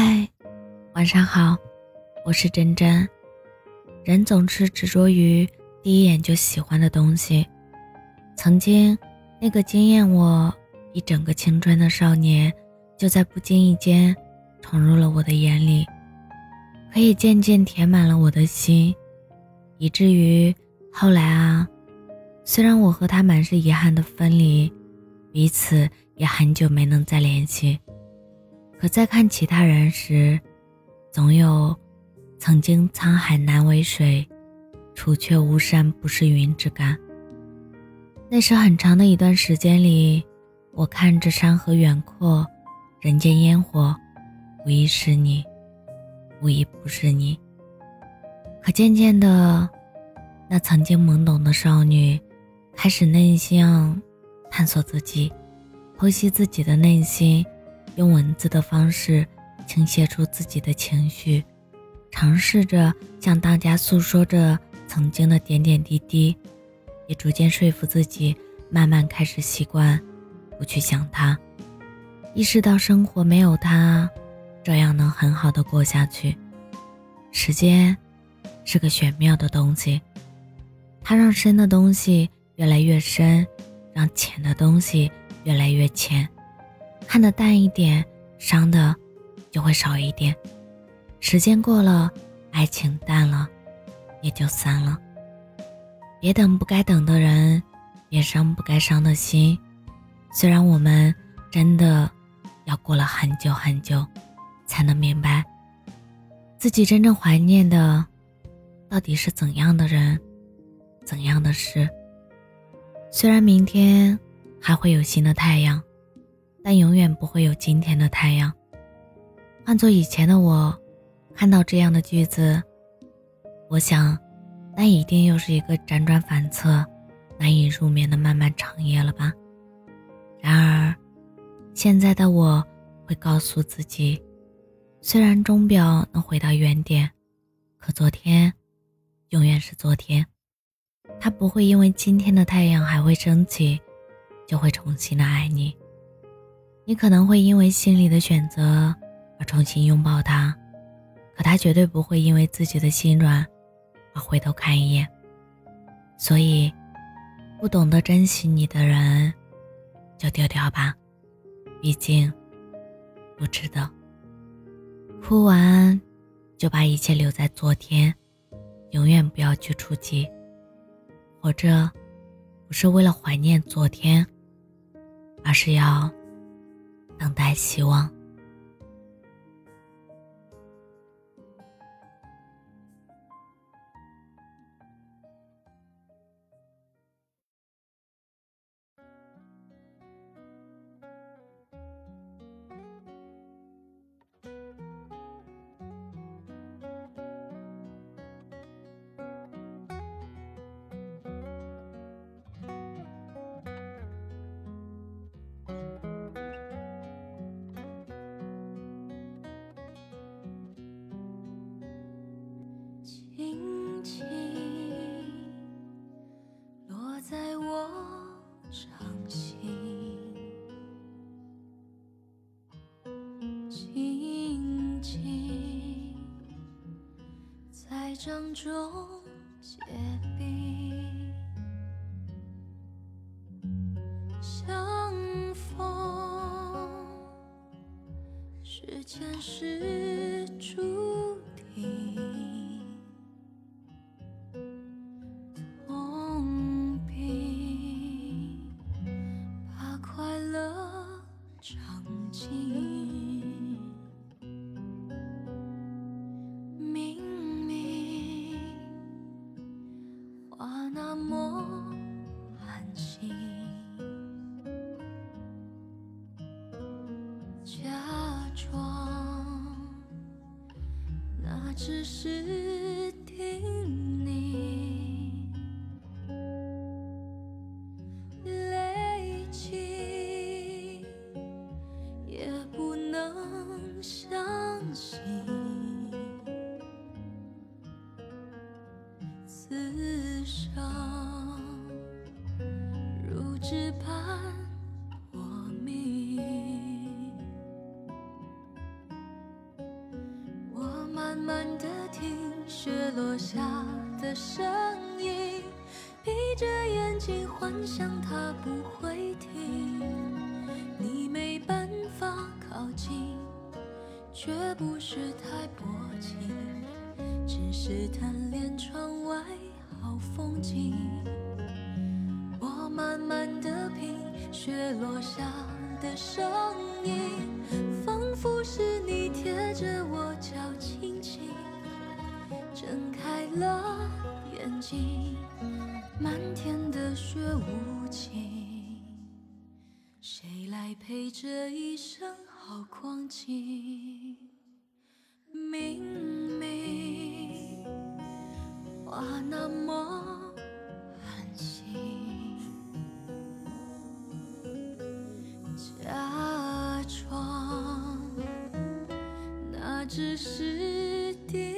嗨，晚上好，我是真真。人总是执着于第一眼就喜欢的东西。曾经，那个惊艳我一整个青春的少年，就在不经意间闯入了我的眼里，可以渐渐填满了我的心，以至于后来啊，虽然我和他满是遗憾的分离，彼此也很久没能再联系。可在看其他人时，总有曾经沧海难为水，除却巫山不是云之感。那是很长的一段时间里，我看着山河远阔，人间烟火，无疑是你，无疑不是你。可渐渐的，那曾经懵懂的少女，开始内心探索自己，剖析自己的内心。用文字的方式倾泻出自己的情绪，尝试着向大家诉说着曾经的点点滴滴，也逐渐说服自己，慢慢开始习惯不去想他，意识到生活没有他，照样能很好的过下去。时间是个玄妙的东西，它让深的东西越来越深，让浅的东西越来越浅。看得淡一点，伤的就会少一点。时间过了，爱情淡了，也就散了。别等不该等的人，别伤不该伤的心。虽然我们真的要过了很久很久，才能明白自己真正怀念的到底是怎样的人，怎样的事。虽然明天还会有新的太阳。但永远不会有今天的太阳。换做以前的我，看到这样的句子，我想，那一定又是一个辗转反侧、难以入眠的漫漫长夜了吧。然而，现在的我会告诉自己，虽然钟表能回到原点，可昨天，永远是昨天。它不会因为今天的太阳还会升起，就会重新的爱你。你可能会因为心里的选择而重新拥抱他，可他绝对不会因为自己的心软而回头看一眼。所以，不懂得珍惜你的人，就丢掉吧，毕竟不值得。哭完，就把一切留在昨天，永远不要去触及。活着，不是为了怀念昨天，而是要。等待希望。掌中结冰，相逢是前世注那么安心，假装那只是听。如纸般。慢的听雪落下的声音，闭着眼睛幻想它不会停。你没办法靠近，却不是太薄情，只是贪恋窗外好风景。慢慢的品雪落下的声音，仿佛是你贴着我脚轻轻睁开了眼睛，漫天的雪无情，谁来陪这一生好光景？明明话那么寒心。只是叮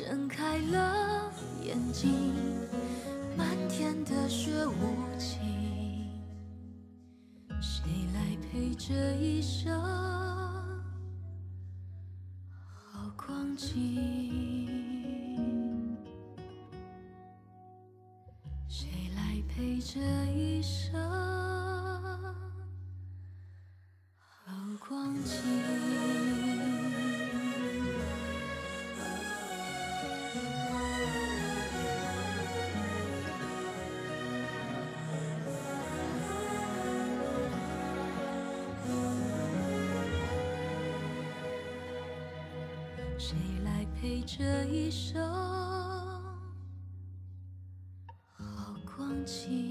睁开了眼睛，漫天的雪无情，谁来陪这一生好光景？谁来陪这一生好光景？谁来陪这一生好光景？